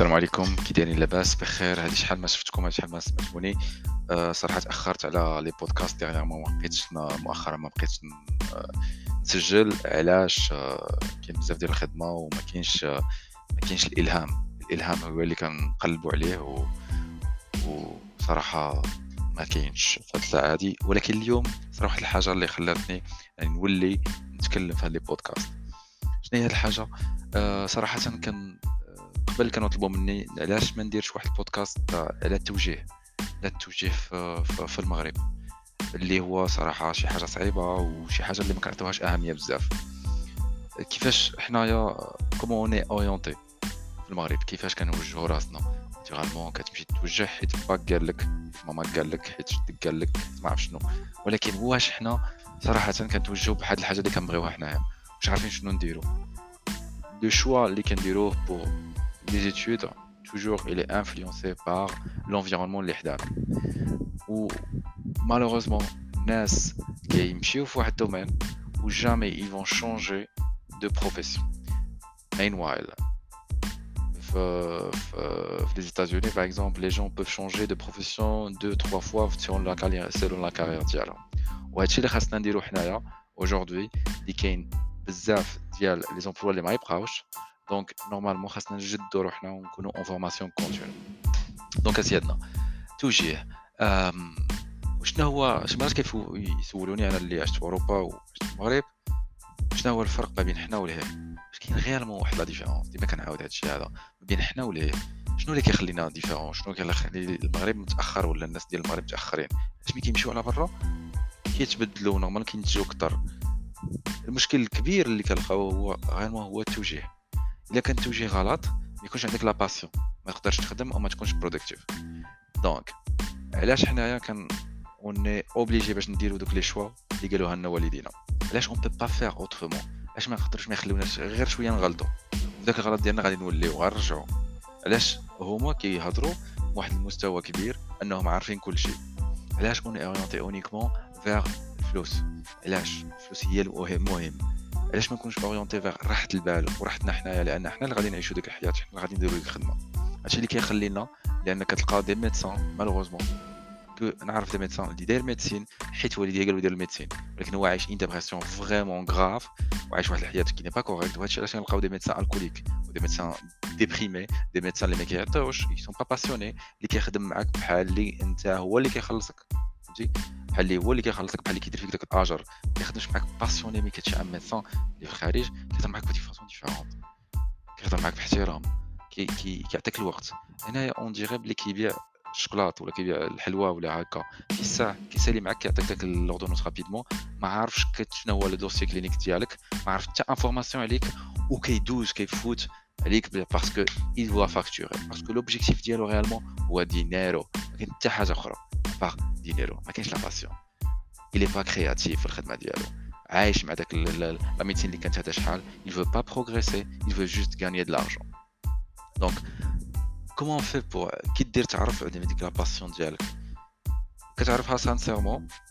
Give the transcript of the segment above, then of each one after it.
السلام عليكم. كي دايرين لاباس؟ بخير. هادي شحال ما شفتكم هادي شحال ما سمعتوني. أه صراحة تأخرت على les podcasts dernièrement ما بقيتش مؤخرا ما بقيتش آه، نسجل. علاش؟ أه كاين بزاف ديال الخدمة وما كاينش أه ما كاينش الإلهام. الإلهام هو اللي كنقلبوا عليه و... وصراحه ما كاينش في هاد الساعة هادي. ولكن اليوم صراحة واحد الحاجة اللي خلاتني يعني نولي نتكلم في هاد les podcasts. شنو هي هاد الحاجة؟ صراحة كان قبل كانوا طلبوا مني علاش ما نديرش واحد البودكاست على التوجيه على التوجيه في, في المغرب اللي هو صراحة شي حاجة صعيبة وشي حاجة اللي ما كنعطيوهاش أهمية بزاف. كيفاش حنايا comment on est orienté في المغرب؟ كيفاش كنوجهوا راسنا؟ naturellement كتمشي توجه حيت باك قال لك ماما قال لك حيت جدك قال لك ما عرف شنو. ولكن واش حنا صراحة كنتوجهوا بواحد الحاجة اللي كنبغيوها حنايا؟ مش عارفين شنو نديرو؟ لو شوا اللي كنديروه بور des études, toujours il est influencé par l'environnement اللي حدانا و malheureusement الناس كيمشيو في واحد الدومين و jamais ils vont changer de profession meanwhile في les États-Unis par exemple les gens peuvent changer de profession deux trois fois selon la carrière selon la carrière ديالهم وهادشي اللي خاصنا نديرو حنايا aujourd'hui اللي كاين بزاف ديال لي زومبلوا اللي ما يبقاوش دونك نورمالمون خاصنا نجدو روحنا ونكونوا en formation continue donc اسيادنا توجيه وشنو هو شي مرات يسولوني أنا اللي عشت في اوروبا وعشت في المغرب شنو هو الفرق ما بين حنا والهي واش كاين vraiment واحد la différence ديما كنعاود هادشي هذا ما بين حنا والهي شنو اللي كيخلينا différents شنو كيخلي المغرب متاخر ولا الناس ديال المغرب متاخرين علاش ملي كيمشيو على برا كيتبدلوا normal كينتجوا أكثر المشكل الكبير اللي كنلقاو هو vraiment هو التوجيه الا كان التوجيه غلط ما يكونش عندك la passion ما تقدرش تخدم أو ما تكونش productif donc علاش حنايا كان on est obligé باش نديرو دوك les choix اللي قالوها لنا والدينا علاش on peut pas faire autrement علاش ما نقدرش ما يخليوناش غير شوية نغلطو داك الغلط ديالنا غادي نوليو غنرجعو علاش هما كيهضروا بواحد المستوى كبير انهم عارفين كل شيء علاش on est orienté uniquement vers الفلوس علاش الفلوس هي المهم علاش ما نكونش orienté vers راحة البال وراحتنا حنايا؟ لأن حنا اللي غادي نعيشوا ديك الحياة حنا اللي غادي نديروا ديك الخدمة. هادشي اللي كيخلينا لأن كتلقى des médecins malheureusement نعرف des médecins اللي داير médecine حيت والديه قالوا دير ال médecine ولكن هو عايش une dépression vraiment grave وعايش واحد الحياة qui est pas correcte وهادشي علاش نلقاو des médecins alcooliques و des médecins déprimé des médecins اللي ما كيعطيوش sont pas passionnés اللي كيخدم معاك بحال اللي أنت هو اللي كيخلصك. فهمتي؟ بحال اللي هو اللي كيخلصك بحال اللي كيدير فيك داك الأجر ما كيخدمش معاك passionné mais كتشي un médecin اللي في الخارج كيهضر معاك façon différente كيهضر معاك باحترام. كي كي كيعطيك الوقت. هنايا on dirait بلي كيبيع الشوكولات ولا كيبيع الحلوى ولا هكا. كيساع كيسالي معاك كيعطيك داك l'ordonnance rapidement ما عارفش شنو هو le dossier clinique ديالك. ما عارف حتى information عليك وكيدوز كيفوت عليك parce que il doit facturer. parce que l'objectif ديالو réellement هو dinero ما كاين حتى حاجة أخرى. باغي dinero ما كاينش la passion il est pas créatif في الخدمه ديالو عايش مع داك la routine اللي كانت هذا شحال il veut pas progresser il veut juste gagner de l'argent. Donc comment on fait pour كي دير تعرف عندما ديك la passion ديالك كتعرفها sincèrement أه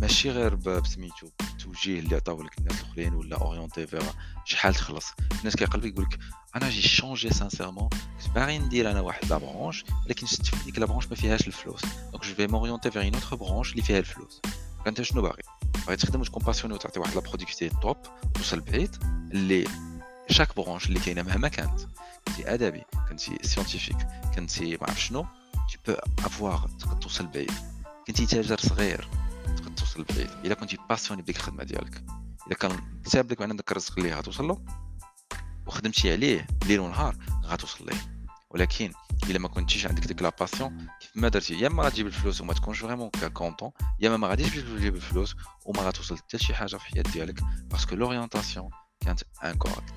ماشي غير بسميتو التوجيه اللي عطاو لك الناس الأخرين ولا orienté vers شحال تخلص. الناس كيقلب يقول لك أنا j'ai changé sincèrement كنت باغي ندير أنا واحد la branche ولكن شفت في ديك la branche ما فيهاش الفلوس. donc je vais m'orienter vers une autre branche اللي فيها الفلوس. فأنت شنو باغي؟ باغي تخدم وتكون passionné وتعطي واحد la productivité top توصل بعيد اللي chaque branche اللي كاينة مهما كانت. كنتي أدبي كنتي scientifique كنتي ما عرف شنو tu peux avoir توصل بعيد. كنتي تاجر صغير تقدر توصل بعيد. الا كنتي passionné بديك الخدمة ديالك الا كان كتاب لك معنا داك الرزق اللي غتوصل له؟ وخدمتي عليه ليل ونهار غتوصل ليه. ولكن إلا ما كنتيش عندك ديك la passion كيف ما درتي يا إما غتجيب الفلوس وما تكونش vraiment content يا إما ما غاديش تجيب الفلوس وما غتوصل حتى شي حاجة في الحياة ديالك parce que l'orientation كانت incorrecte